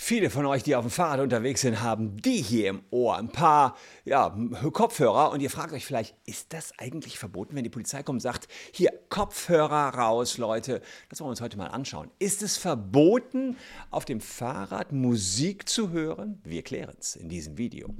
Viele von euch, die auf dem Fahrrad unterwegs sind, haben die hier im Ohr, ein paar ja, Kopfhörer und ihr fragt euch vielleicht, ist das eigentlich verboten, wenn die Polizei kommt und sagt, hier Kopfhörer raus, Leute. Das wollen wir uns heute mal anschauen. Ist es verboten, auf dem Fahrrad Musik zu hören? Wir klären es in diesem Video.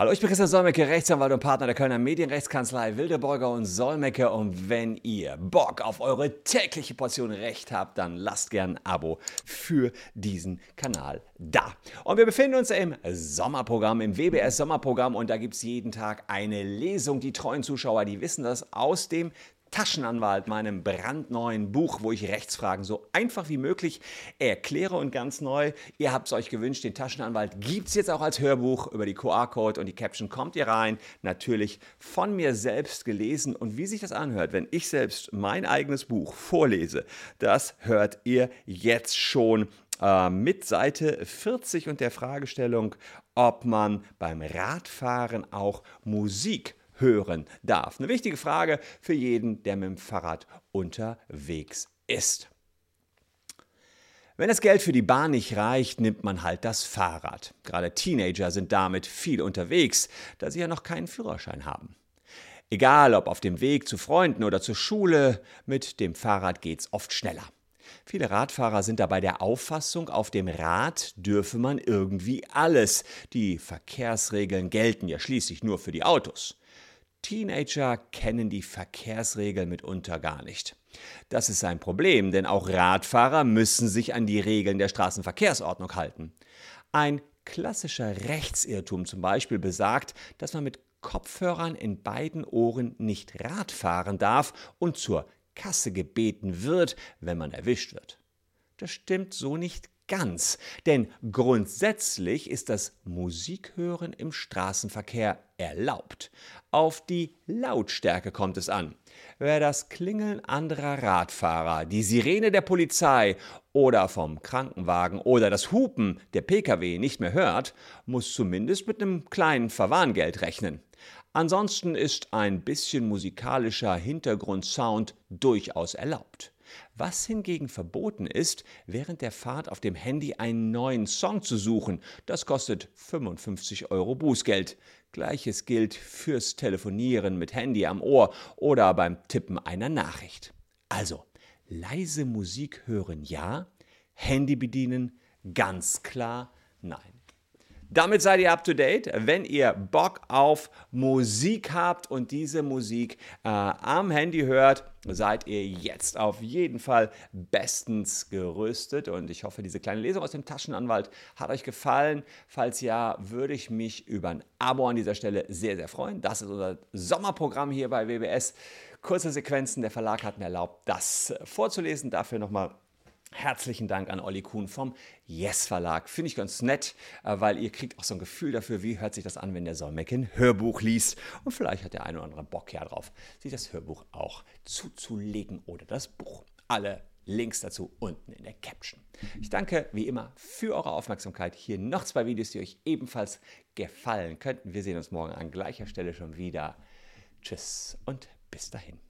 Hallo, ich bin Christian Solmecke, Rechtsanwalt und Partner der Kölner Medienrechtskanzlei Wildeborger und Solmecke. Und wenn ihr Bock auf eure tägliche Portion Recht habt, dann lasst gern ein Abo für diesen Kanal da. Und wir befinden uns im Sommerprogramm, im WBS Sommerprogramm und da gibt es jeden Tag eine Lesung. Die treuen Zuschauer, die wissen das aus dem Taschenanwalt, meinem brandneuen Buch, wo ich Rechtsfragen so einfach wie möglich erkläre und ganz neu. Ihr habt es euch gewünscht, den Taschenanwalt gibt es jetzt auch als Hörbuch über die QR-Code und die Caption kommt ihr rein. Natürlich von mir selbst gelesen und wie sich das anhört, wenn ich selbst mein eigenes Buch vorlese, das hört ihr jetzt schon äh, mit Seite 40 und der Fragestellung, ob man beim Radfahren auch Musik hören darf. Eine wichtige Frage für jeden, der mit dem Fahrrad unterwegs ist. Wenn das Geld für die Bahn nicht reicht, nimmt man halt das Fahrrad. Gerade Teenager sind damit viel unterwegs, da sie ja noch keinen Führerschein haben. Egal ob auf dem Weg zu Freunden oder zur Schule, mit dem Fahrrad geht's oft schneller. Viele Radfahrer sind dabei der Auffassung, auf dem Rad dürfe man irgendwie alles. Die Verkehrsregeln gelten ja schließlich nur für die Autos. Teenager kennen die Verkehrsregeln mitunter gar nicht. Das ist ein Problem, denn auch Radfahrer müssen sich an die Regeln der Straßenverkehrsordnung halten. Ein klassischer Rechtsirrtum zum Beispiel besagt, dass man mit Kopfhörern in beiden Ohren nicht Rad fahren darf und zur Kasse gebeten wird, wenn man erwischt wird. Das stimmt so nicht ganz, denn grundsätzlich ist das Musikhören im Straßenverkehr erlaubt. Auf die Lautstärke kommt es an. Wer das Klingeln anderer Radfahrer, die Sirene der Polizei oder vom Krankenwagen oder das Hupen der Pkw nicht mehr hört, muss zumindest mit einem kleinen Verwarngeld rechnen. Ansonsten ist ein bisschen musikalischer Hintergrundsound durchaus erlaubt. Was hingegen verboten ist, während der Fahrt auf dem Handy einen neuen Song zu suchen. Das kostet 55 Euro Bußgeld. Gleiches gilt fürs Telefonieren mit Handy am Ohr oder beim Tippen einer Nachricht. Also, leise Musik hören ja, Handy bedienen ganz klar nein. Damit seid ihr up to date. Wenn ihr Bock auf Musik habt und diese Musik äh, am Handy hört, seid ihr jetzt auf jeden Fall bestens gerüstet. Und ich hoffe, diese kleine Lesung aus dem Taschenanwalt hat euch gefallen. Falls ja, würde ich mich über ein Abo an dieser Stelle sehr, sehr freuen. Das ist unser Sommerprogramm hier bei WBS. Kurze Sequenzen. Der Verlag hat mir erlaubt, das vorzulesen. Dafür nochmal Herzlichen Dank an Olli Kuhn vom Yes Verlag. Finde ich ganz nett, äh, weil ihr kriegt auch so ein Gefühl dafür, wie hört sich das an, wenn der Solmecke ein Hörbuch liest. Und vielleicht hat der eine oder andere Bock ja drauf, sich das Hörbuch auch zuzulegen oder das Buch. Alle Links dazu unten in der Caption. Ich danke wie immer für eure Aufmerksamkeit. Hier noch zwei Videos, die euch ebenfalls gefallen könnten. Wir sehen uns morgen an gleicher Stelle schon wieder. Tschüss und bis dahin.